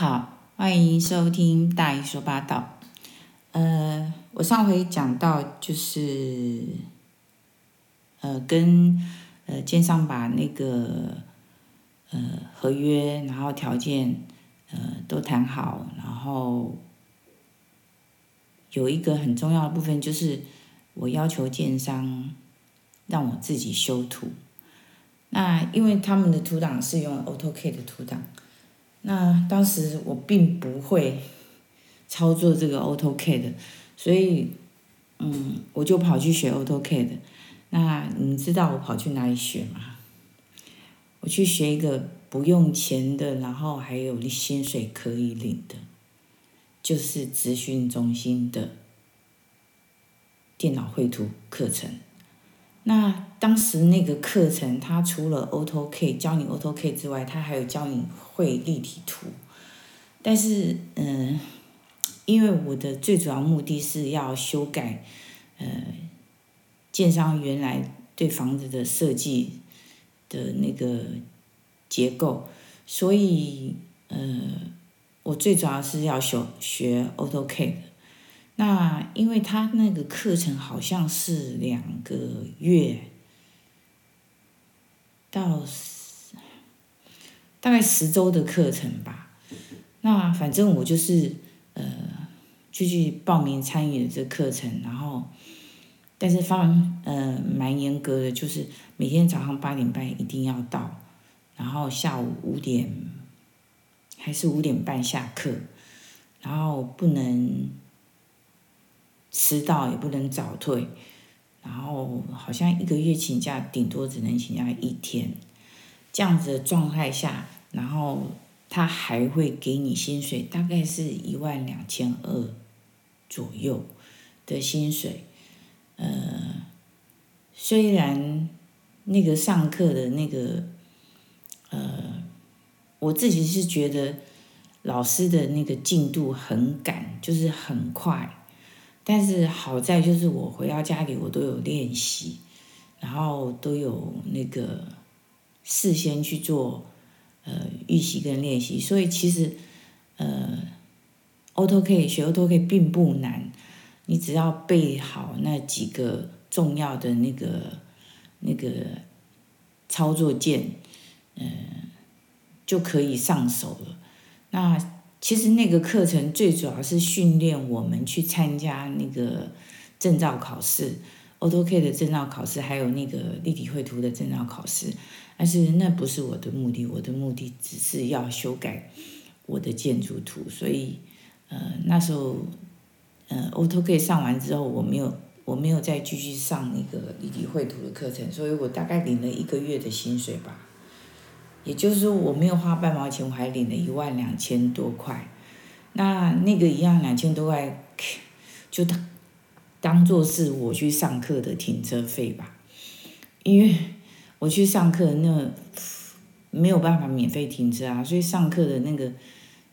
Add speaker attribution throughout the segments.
Speaker 1: 好，欢迎收听大姨说八道。呃，我上回讲到就是，呃，跟呃建商把那个呃合约，然后条件呃都谈好，然后有一个很重要的部分就是，我要求建商让我自己修图。那因为他们的图档是用 AutoCAD 的图档。那当时我并不会操作这个 AutoCAD，所以嗯，我就跑去学 AutoCAD。那你知道我跑去哪里学吗？我去学一个不用钱的，然后还有薪水可以领的，就是资讯中心的电脑绘图课程。那当时那个课程，它除了 AutoCAD 教你 AutoCAD 之外，它还有教你绘立体图。但是，嗯，因为我的最主要目的是要修改，呃，建商原来对房子的设计的那个结构，所以，呃，我最主要是要学学 AutoCAD。那因为他那个课程好像是两个月到，大概十周的课程吧。那反正我就是呃，就去报名参与了这课程，然后，但是方呃蛮严格的，就是每天早上八点半一定要到，然后下午五点还是五点半下课，然后不能。迟到也不能早退，然后好像一个月请假顶多只能请假一天，这样子的状态下，然后他还会给你薪水，大概是一万两千二左右的薪水。呃，虽然那个上课的那个，呃，我自己是觉得老师的那个进度很赶，就是很快。但是好在就是我回到家里，我都有练习，然后都有那个事先去做呃预习跟练习，所以其实呃，AutoCAD 学 AutoCAD 并不难，你只要背好那几个重要的那个那个操作键，嗯、就可以上手了。那。其实那个课程最主要是训练我们去参加那个证照考试，AutoCAD 的证照考试，还有那个立体绘图的证照考试。但是那不是我的目的，我的目的只是要修改我的建筑图。所以，呃，那时候，呃，AutoCAD 上完之后，我没有，我没有再继续上那个立体绘图的课程，所以我大概领了一个月的薪水吧。也就是说，我没有花半毛钱，我还领了一万两千多块。那那个一样两千多块，就当当做是我去上课的停车费吧。因为我去上课，那没有办法免费停车啊，所以上课的那个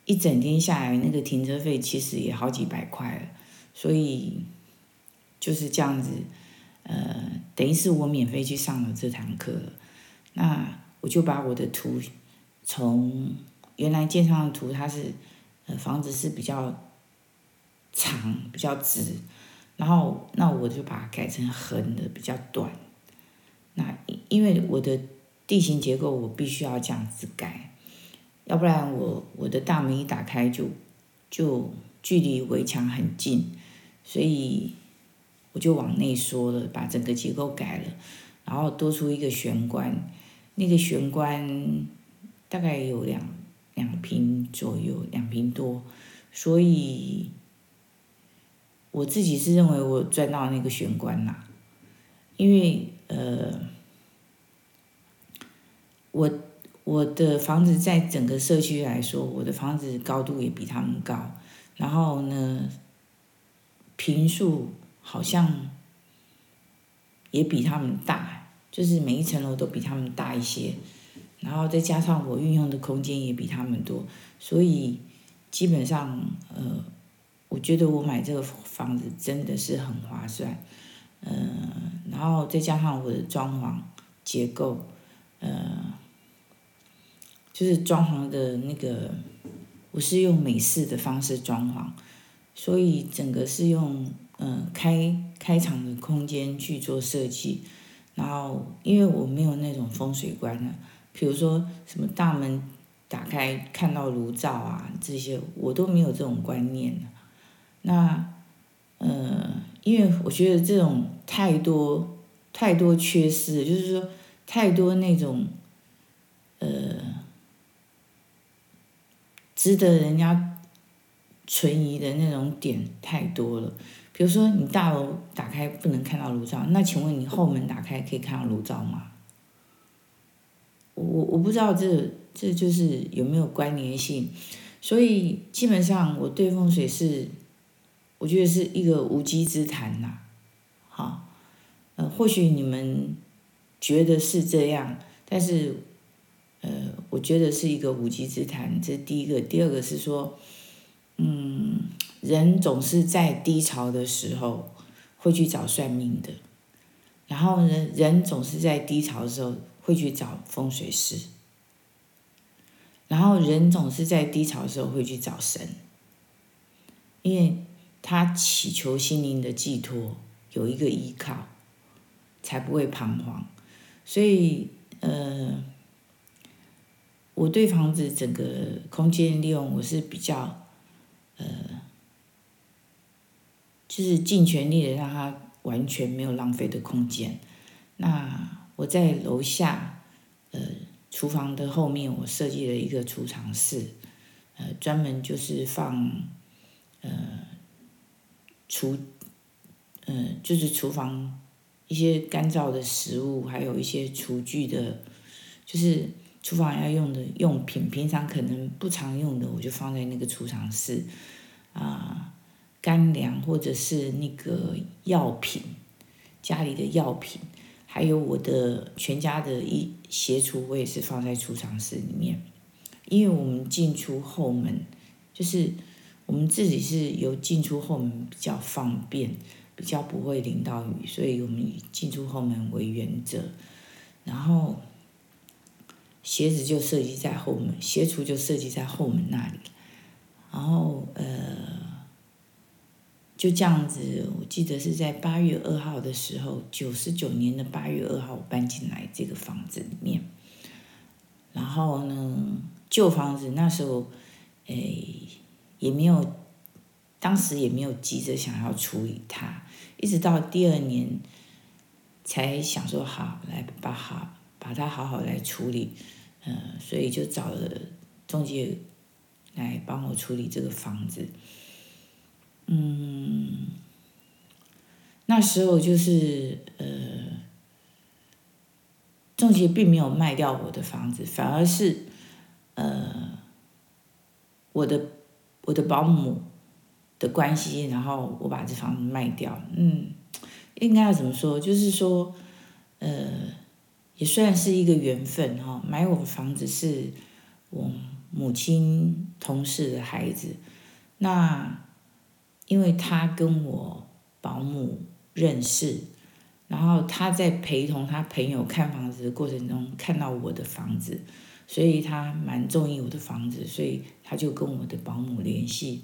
Speaker 1: 一整天下来，那个停车费其实也好几百块了。所以就是这样子，呃，等于是我免费去上了这堂课。那。我就把我的图从原来建上的图，它是呃房子是比较长比较直，然后那我就把它改成横的比较短。那因为我的地形结构我必须要这样子改，要不然我我的大门一打开就就距离围墙很近，所以我就往内缩了，把整个结构改了，然后多出一个玄关。那个玄关大概有两两平左右，两平多，所以我自己是认为我赚到那个玄关啦，因为呃，我我的房子在整个社区来说，我的房子高度也比他们高，然后呢，坪数好像也比他们大。就是每一层楼都比他们大一些，然后再加上我运用的空间也比他们多，所以基本上呃，我觉得我买这个房子真的是很划算，嗯、呃，然后再加上我的装潢结构，呃，就是装潢的那个我是用美式的方式装潢，所以整个是用嗯、呃、开开场的空间去做设计。然后因为我没有那种风水观呢，比如说什么大门打开看到炉灶啊这些，我都没有这种观念。那呃，因为我觉得这种太多太多缺失，就是说太多那种呃。值得人家存疑的那种点太多了，比如说你大楼打开不能看到炉灶，那请问你后门打开可以看到炉灶吗？我我不知道这这就是有没有关联性，所以基本上我对风水是，我觉得是一个无稽之谈呐，好，呃，或许你们觉得是这样，但是。呃，我觉得是一个无稽之谈，这是第一个。第二个是说，嗯，人总是在低潮的时候会去找算命的，然后人，人总是在低潮的时候会去找风水师，然后人总是在低潮的时候会去找神，因为他祈求心灵的寄托，有一个依靠，才不会彷徨。所以，呃。我对房子整个空间利用，我是比较，呃，就是尽全力的让它完全没有浪费的空间。那我在楼下，呃，厨房的后面，我设计了一个储藏室，呃，专门就是放，呃，厨，呃，就是厨房一些干燥的食物，还有一些厨具的，就是。厨房要用的用品，平常可能不常用的，我就放在那个储藏室。啊，干粮或者是那个药品，家里的药品，还有我的全家的一鞋橱，我也是放在储藏室里面。因为我们进出后门，就是我们自己是有进出后门比较方便，比较不会淋到雨，所以我们以进出后门为原则，然后。鞋子就设计在后门，鞋橱就设计在后门那里，然后呃，就这样子。我记得是在八月二号的时候，九十九年的八月二号我搬进来这个房子里面。然后呢，旧房子那时候，哎，也没有，当时也没有急着想要处理它，一直到第二年才想说好来把好把它好好来处理。嗯，所以就找了中介来帮我处理这个房子。嗯，那时候就是呃，中介并没有卖掉我的房子，反而是呃，我的我的保姆的关系，然后我把这房子卖掉。嗯，应该要怎么说？就是说，呃。也算是一个缘分哈，买我的房子是我母亲同事的孩子，那因为他跟我保姆认识，然后他在陪同他朋友看房子的过程中看到我的房子，所以他蛮中意我的房子，所以他就跟我的保姆联系，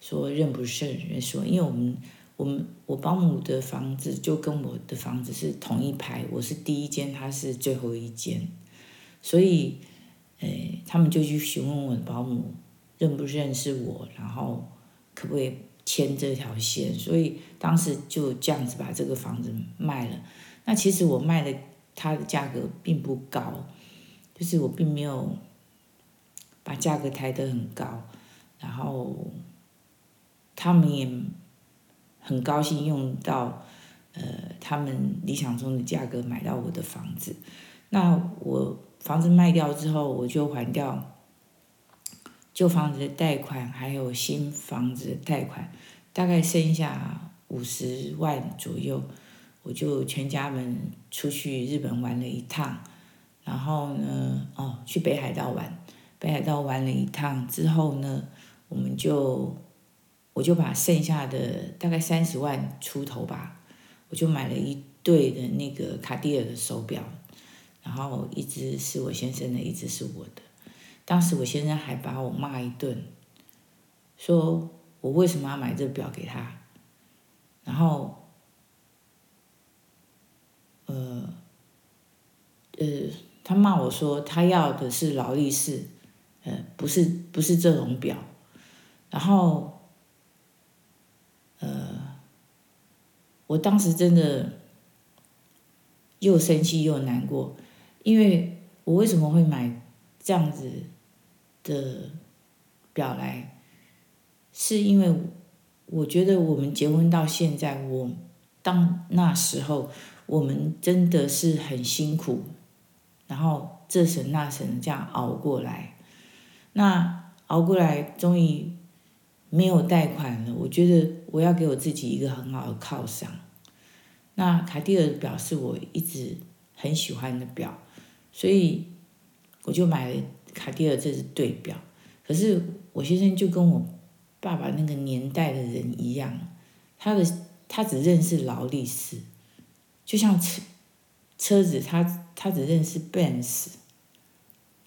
Speaker 1: 说认不认人，说因为我们。我们我保姆的房子就跟我的房子是同一排，我是第一间，他是最后一间，所以，诶，他们就去询问我的保姆认不认识我，然后可不可以牵这条线，所以当时就这样子把这个房子卖了。那其实我卖的它的价格并不高，就是我并没有把价格抬得很高，然后他们也。很高兴用到，呃，他们理想中的价格买到我的房子。那我房子卖掉之后，我就还掉旧房子的贷款，还有新房子的贷款，大概剩下五十万左右。我就全家们出去日本玩了一趟，然后呢，哦，去北海道玩，北海道玩了一趟之后呢，我们就。我就把剩下的大概三十万出头吧，我就买了一对的那个卡地亚的手表，然后一只是我先生的，一只是我的。当时我先生还把我骂一顿，说我为什么要买这表给他，然后，呃，呃，他骂我说他要的是劳力士，呃，不是不是这种表，然后，呃，我当时真的又生气又难过，因为我为什么会买这样子的表来？是因为我觉得我们结婚到现在，我当那时候我们真的是很辛苦，然后这省那省这样熬过来，那熬过来终于没有贷款了。我觉得我要给我自己一个很好的犒赏。那卡地亚的表是我一直很喜欢的表，所以我就买了卡地尔这只对表。可是我先生就跟我。爸爸那个年代的人一样，他的他只认识劳力士，就像车车子他，他只认识 Benz，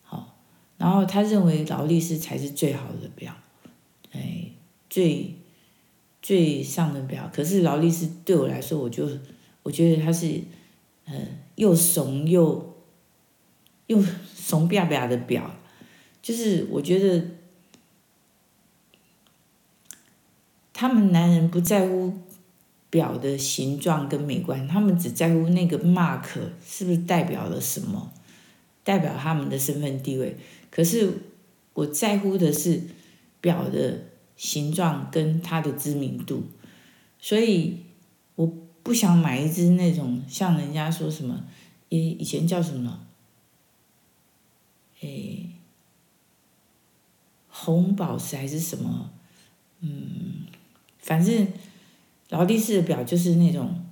Speaker 1: 好，然后他认为劳力士才是最好的表，哎，最最上的表。可是劳力士对我来说，我就我觉得它是，呃，又怂又又怂吧吧的表，就是我觉得。他们男人不在乎表的形状跟美观，他们只在乎那个 mark 是不是代表了什么，代表他们的身份地位。可是我在乎的是表的形状跟它的知名度，所以我不想买一只那种像人家说什么，以以前叫什么，诶，红宝石还是什么，嗯。反正劳力士的表就是那种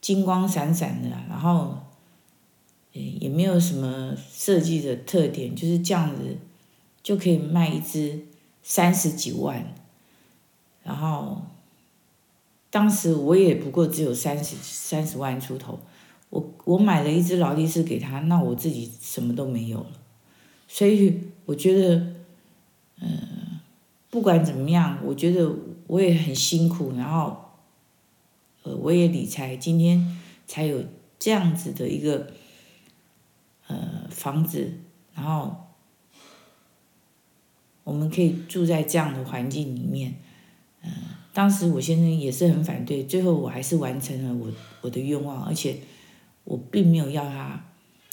Speaker 1: 金光闪闪的，然后也没有什么设计的特点，就是这样子就可以卖一只三十几万。然后当时我也不过只有三十三十万出头，我我买了一只劳力士给他，那我自己什么都没有了。所以我觉得，嗯、不管怎么样，我觉得。我也很辛苦，然后，呃，我也理财，今天才有这样子的一个，呃，房子，然后，我们可以住在这样的环境里面，嗯、当时我先生也是很反对，最后我还是完成了我我的愿望，而且我并没有要他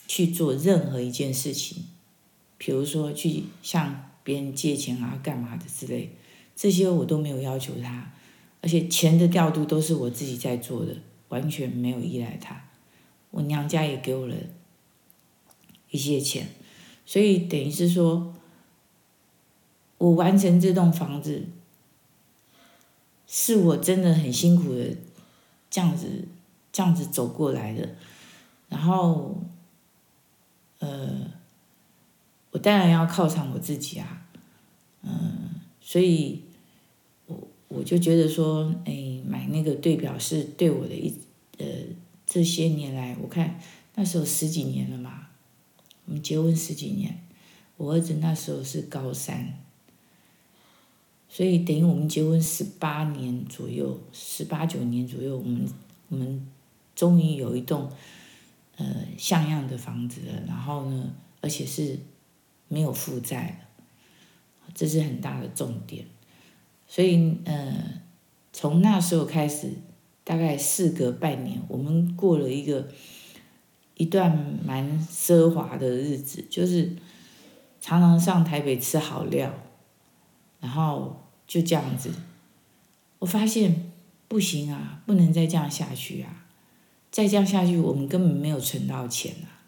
Speaker 1: 去做任何一件事情，比如说去向别人借钱啊，干嘛的之类。这些我都没有要求他，而且钱的调度都是我自己在做的，完全没有依赖他。我娘家也给我了一些钱，所以等于是说，我完成这栋房子，是我真的很辛苦的这样子这样子走过来的。然后，呃，我当然要犒赏我自己啊，嗯，所以。我我就觉得说，哎，买那个对表是对我的一，呃，这些年来，我看那时候十几年了嘛，我们结婚十几年，我儿子那时候是高三，所以等于我们结婚十八年左右，十八九年左右，我们我们终于有一栋，呃，像样的房子了，然后呢，而且是没有负债，这是很大的重点。所以，呃，从那时候开始，大概事隔半年，我们过了一个一段蛮奢华的日子，就是常常上台北吃好料，然后就这样子。我发现不行啊，不能再这样下去啊！再这样下去，我们根本没有存到钱啊。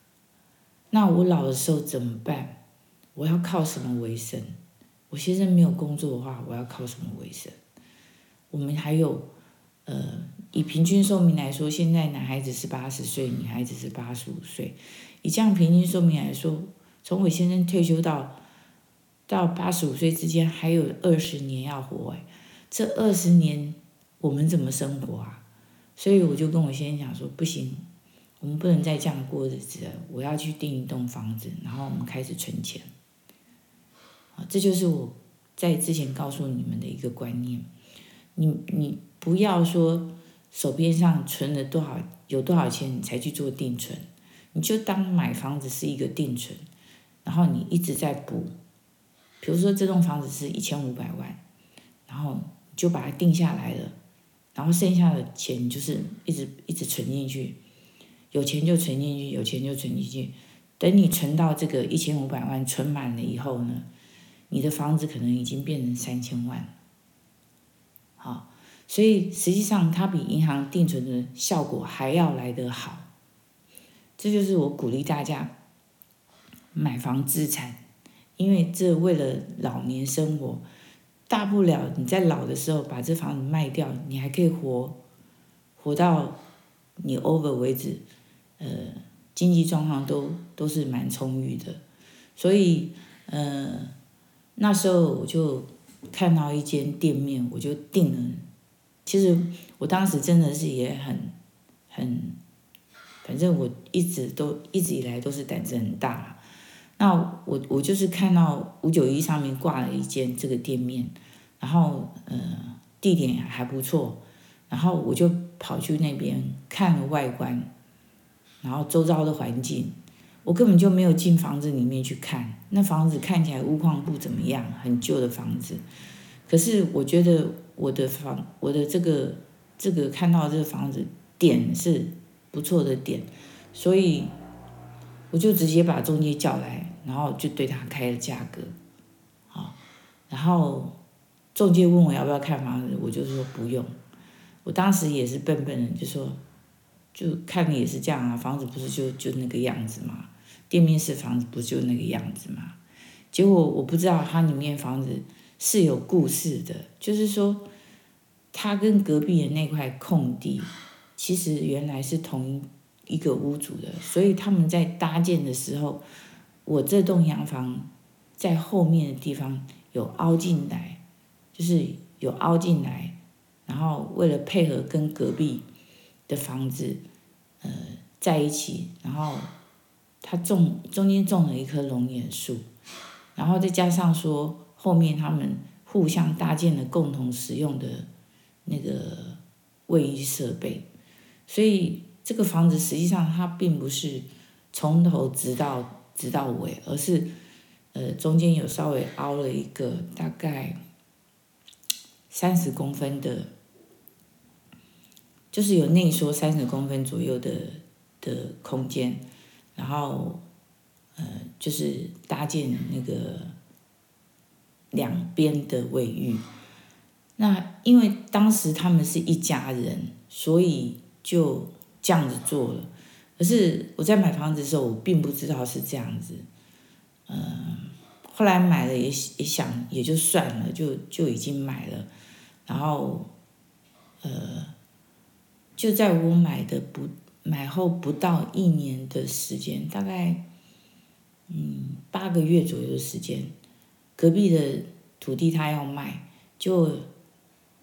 Speaker 1: 那我老的时候怎么办？我要靠什么为生？我先生没有工作的话，我要靠什么为生？我们还有，呃，以平均寿命来说，现在男孩子是八十岁，女孩子是八十五岁。以这样平均寿命来说，从我先生退休到到八十五岁之间，还有二十年要活哎，这二十年我们怎么生活啊？所以我就跟我先生讲说，不行，我们不能再这样过日子了，我要去订一栋房子，然后我们开始存钱。这就是我在之前告诉你们的一个观念，你你不要说手边上存了多少，有多少钱你才去做定存，你就当买房子是一个定存，然后你一直在补，比如说这栋房子是一千五百万，然后你就把它定下来了，然后剩下的钱就是一直一直存进去，有钱就存进去，有钱就存进去，等你存到这个一千五百万存满了以后呢，你的房子可能已经变成三千万，好，所以实际上它比银行定存的效果还要来得好。这就是我鼓励大家买房资产，因为这为了老年生活，大不了你在老的时候把这房子卖掉，你还可以活活到你 over 为止，呃，经济状况都都是蛮充裕的，所以呃。那时候我就看到一间店面，我就定了。其实我当时真的是也很很，反正我一直都一直以来都是胆子很大。那我我就是看到五九一上面挂了一间这个店面，然后呃地点还不错，然后我就跑去那边看了外观，然后周遭的环境。我根本就没有进房子里面去看，那房子看起来屋况不怎么样，很旧的房子。可是我觉得我的房，我的这个这个看到这个房子点是不错的点，所以我就直接把中介叫来，然后就对他开了价格，好，然后中介问我要不要看房子，我就说不用。我当时也是笨笨的，就说。就看你也是这样啊，房子不是就就那个样子嘛，店面式房子不就那个样子嘛？结果我不知道它里面房子是有故事的，就是说，它跟隔壁的那块空地，其实原来是同一个屋主的，所以他们在搭建的时候，我这栋洋房在后面的地方有凹进来，就是有凹进来，然后为了配合跟隔壁。的房子，呃，在一起，然后他种中间种了一棵龙眼树，然后再加上说后面他们互相搭建了共同使用的那个卫浴设备，所以这个房子实际上它并不是从头直到直到尾，而是呃中间有稍微凹了一个大概三十公分的。就是有内缩三十公分左右的的空间，然后，呃，就是搭建那个两边的卫浴。那因为当时他们是一家人，所以就这样子做了。可是我在买房子的时候，我并不知道是这样子。嗯、后来买了也也想也就算了，就就已经买了。然后，呃。就在我买的不买后不到一年的时间，大概嗯八个月左右的时间，隔壁的土地他要卖，就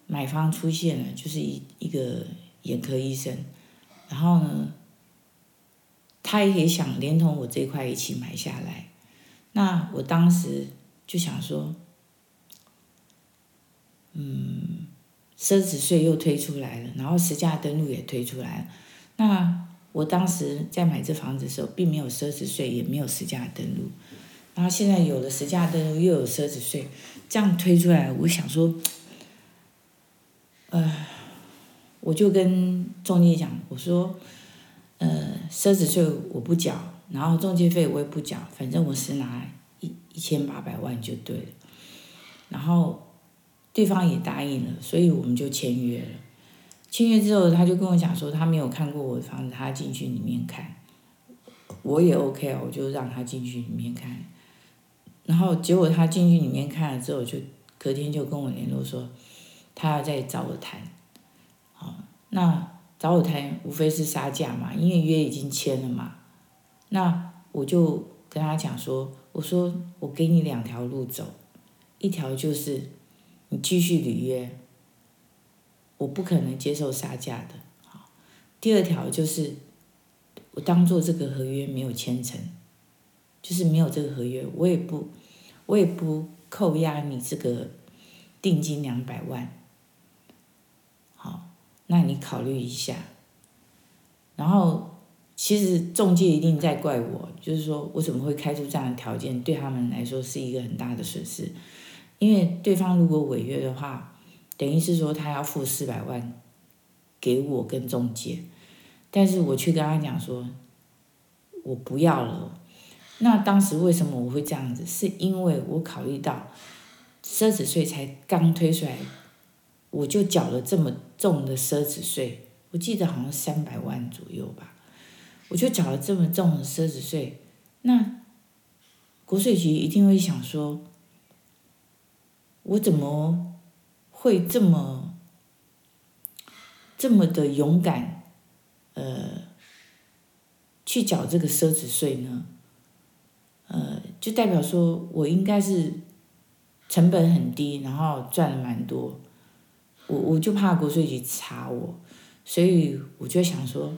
Speaker 1: 买方出现了，就是一一个眼科医生，然后呢，他也想连同我这块一起买下来，那我当时就想说，嗯。奢侈税又推出来了，然后实价登录也推出来了。那我当时在买这房子的时候，并没有奢侈税，也没有实价登录。然后现在有了实价登录，又有奢侈税，这样推出来，我想说，呃，我就跟中介讲，我说，呃，奢侈税我不缴，然后中介费我也不缴，反正我是拿一一千八百万就对了。然后。对方也答应了，所以我们就签约了。签约之后，他就跟我讲说，他没有看过我的房子，他进去里面看。我也 OK 啊，我就让他进去里面看。然后结果他进去里面看了之后，就隔天就跟我联络说，他要再找我谈。好，那找我谈无非是杀价嘛，因为约已经签了嘛。那我就跟他讲说，我说我给你两条路走，一条就是。你继续履约，我不可能接受杀价的。好，第二条就是，我当做这个合约没有签成，就是没有这个合约，我也不，我也不扣押你这个定金两百万。好，那你考虑一下。然后，其实中介一定在怪我，就是说我怎么会开出这样的条件，对他们来说是一个很大的损失。因为对方如果违约的话，等于是说他要付四百万给我跟中介，但是我却跟他讲说，我不要了。那当时为什么我会这样子？是因为我考虑到奢侈税才刚推出来，我就缴了这么重的奢侈税。我记得好像三百万左右吧，我就缴了这么重的奢侈税，那国税局一定会想说，我怎么会这么这么的勇敢，呃，去缴这个奢侈税呢？呃，就代表说我应该是成本很低，然后赚了蛮多，我我就怕国税局查我。所以我就想说，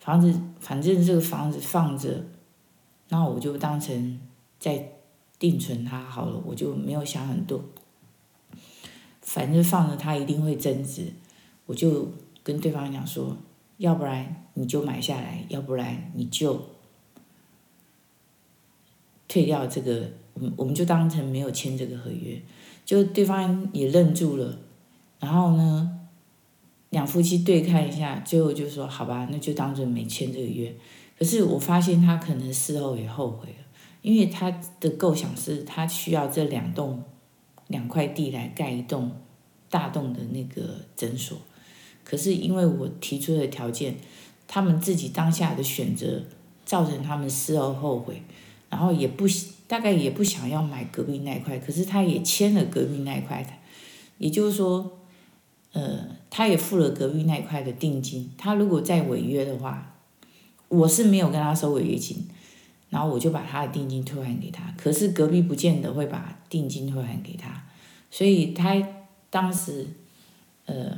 Speaker 1: 房子反正这个房子放着，那我就当成在定存它好了，我就没有想很多。反正放着它一定会增值，我就跟对方讲说，要不然你就买下来，要不然你就退掉这个，我们我们就当成没有签这个合约。就对方也愣住了，然后呢，两夫妻对看一下，最后就说：“好吧，那就当做没签这个约。”可是我发现他可能事后也后悔了，因为他的构想是他需要这两栋两块地来盖一栋大栋的那个诊所。可是因为我提出的条件，他们自己当下的选择造成他们事后后悔，然后也不大概也不想要买隔壁那一块，可是他也签了隔壁那一块的，也就是说。呃，他也付了隔壁那一块的定金。他如果再违约的话，我是没有跟他收违约金，然后我就把他的定金退还给他。可是隔壁不见得会把定金退还给他，所以他当时，呃，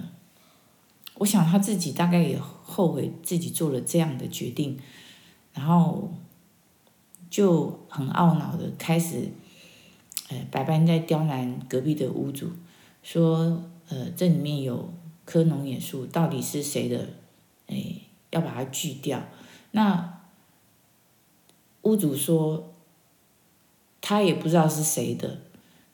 Speaker 1: 我想他自己大概也后悔自己做了这样的决定，然后就很懊恼的开始，呃，百般在刁难隔壁的屋主，说。呃，这里面有棵龙眼树，到底是谁的？哎，要把它锯掉。那屋主说，他也不知道是谁的。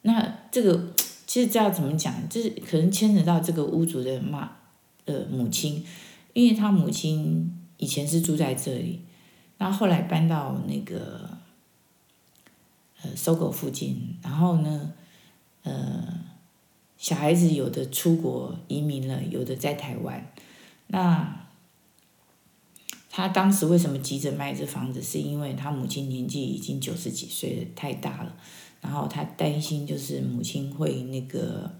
Speaker 1: 那这个 其实这要怎么讲？就是可能牵扯到这个屋主的妈呃母亲，因为他母亲以前是住在这里，那后来搬到那个呃搜狗附近，然后呢，呃。小孩子有的出国移民了，有的在台湾。那他当时为什么急着卖这房子？是因为他母亲年纪已经九十几岁了，太大了。然后他担心就是母亲会那个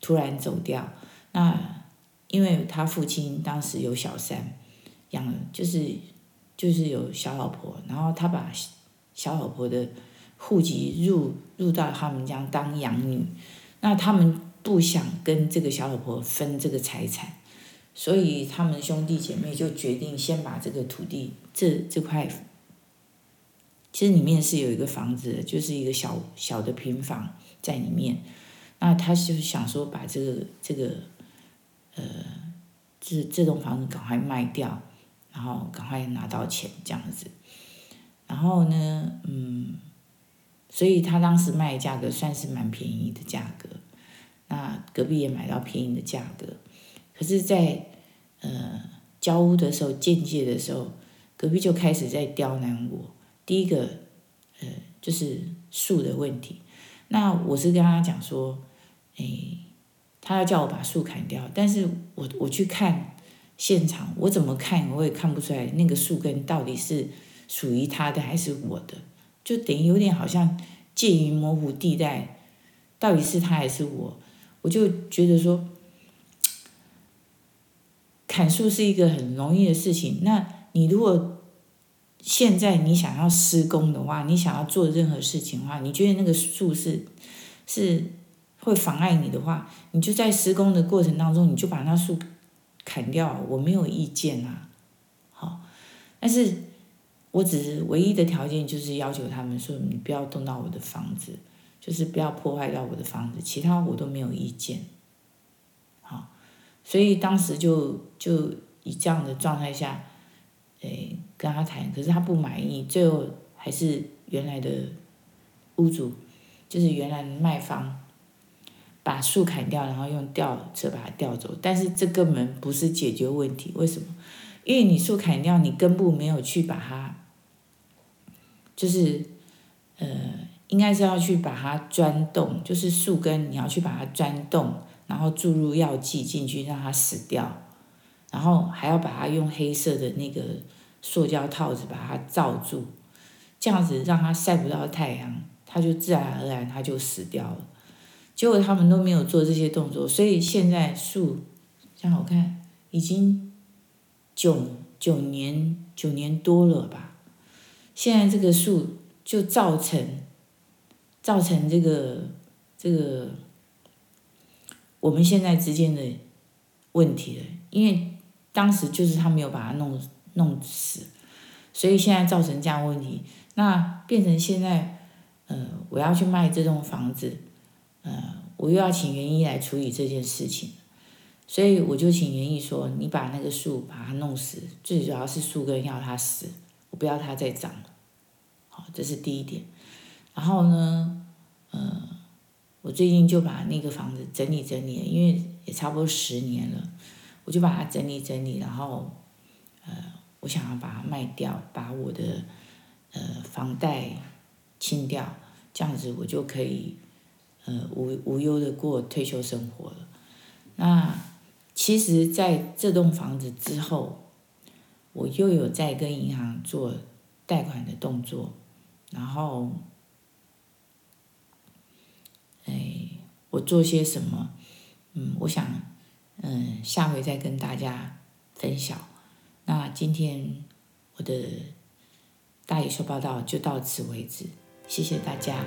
Speaker 1: 突然走掉。那因为他父亲当时有小三，养就是就是有小老婆，然后他把小老婆的户籍入入到他们家当养女。那他们不想跟这个小老婆分这个财产，所以他们兄弟姐妹就决定先把这个土地这这块，其实里面是有一个房子，就是一个小小的平房在里面。那他就想说把这个这个，呃，这这栋房子赶快卖掉，然后赶快拿到钱这样子。然后呢，嗯。所以他当时卖的价格算是蛮便宜的价格，那隔壁也买到便宜的价格，只是在，呃交屋的时候、间接的时候，隔壁就开始在刁难我。第一个，呃，就是树的问题。那我是跟他讲说，哎，他要叫我把树砍掉，但是我我去看现场，我怎么看我也看不出来那个树根到底是属于他的还是我的。就等于有点好像介于模糊地带，到底是他还是我？我就觉得说，砍树是一个很容易的事情。那你如果现在你想要施工的话，你想要做任何事情的话，你觉得那个树是是会妨碍你的话，你就在施工的过程当中，你就把那树砍掉，我没有意见啊。好，但是。我只是唯一的条件就是要求他们说，你不要动到我的房子，就是不要破坏到我的房子，其他我都没有意见。所以当时就就以这样的状态下，诶，跟他谈，可是他不满意，最后还是原来的屋主，就是原来的卖方，把树砍掉，然后用吊车把它吊走。但是这根本不是解决问题，为什么？因为你树砍掉，你根部没有去把它，就是呃。应该是要去把它钻洞，就是树根，你要去把它钻洞，然后注入药剂进去，让它死掉，然后还要把它用黑色的那个塑胶套子把它罩住，这样子让它晒不到太阳，它就自然而然它就死掉了。结果他们都没有做这些动作，所以现在树，像我看已经九九年九年多了吧，现在这个树就造成。造成这个这个我们现在之间的问题了，因为当时就是他没有把它弄弄死，所以现在造成这样问题，那变成现在，呃，我要去卖这栋房子，呃，我又要请园艺来处理这件事情，所以我就请园艺说，你把那个树把它弄死，最主要是树根要它死，我不要它再长了，好，这是第一点。然后呢，呃，我最近就把那个房子整理整理，因为也差不多十年了，我就把它整理整理，然后，呃，我想要把它卖掉，把我的呃房贷清掉，这样子我就可以呃无无忧的过退休生活了。那其实在这栋房子之后，我又有在跟银行做贷款的动作，然后。哎，我做些什么？嗯，我想，嗯，下回再跟大家分享。那今天我的大野兽报道就到此为止，谢谢大家。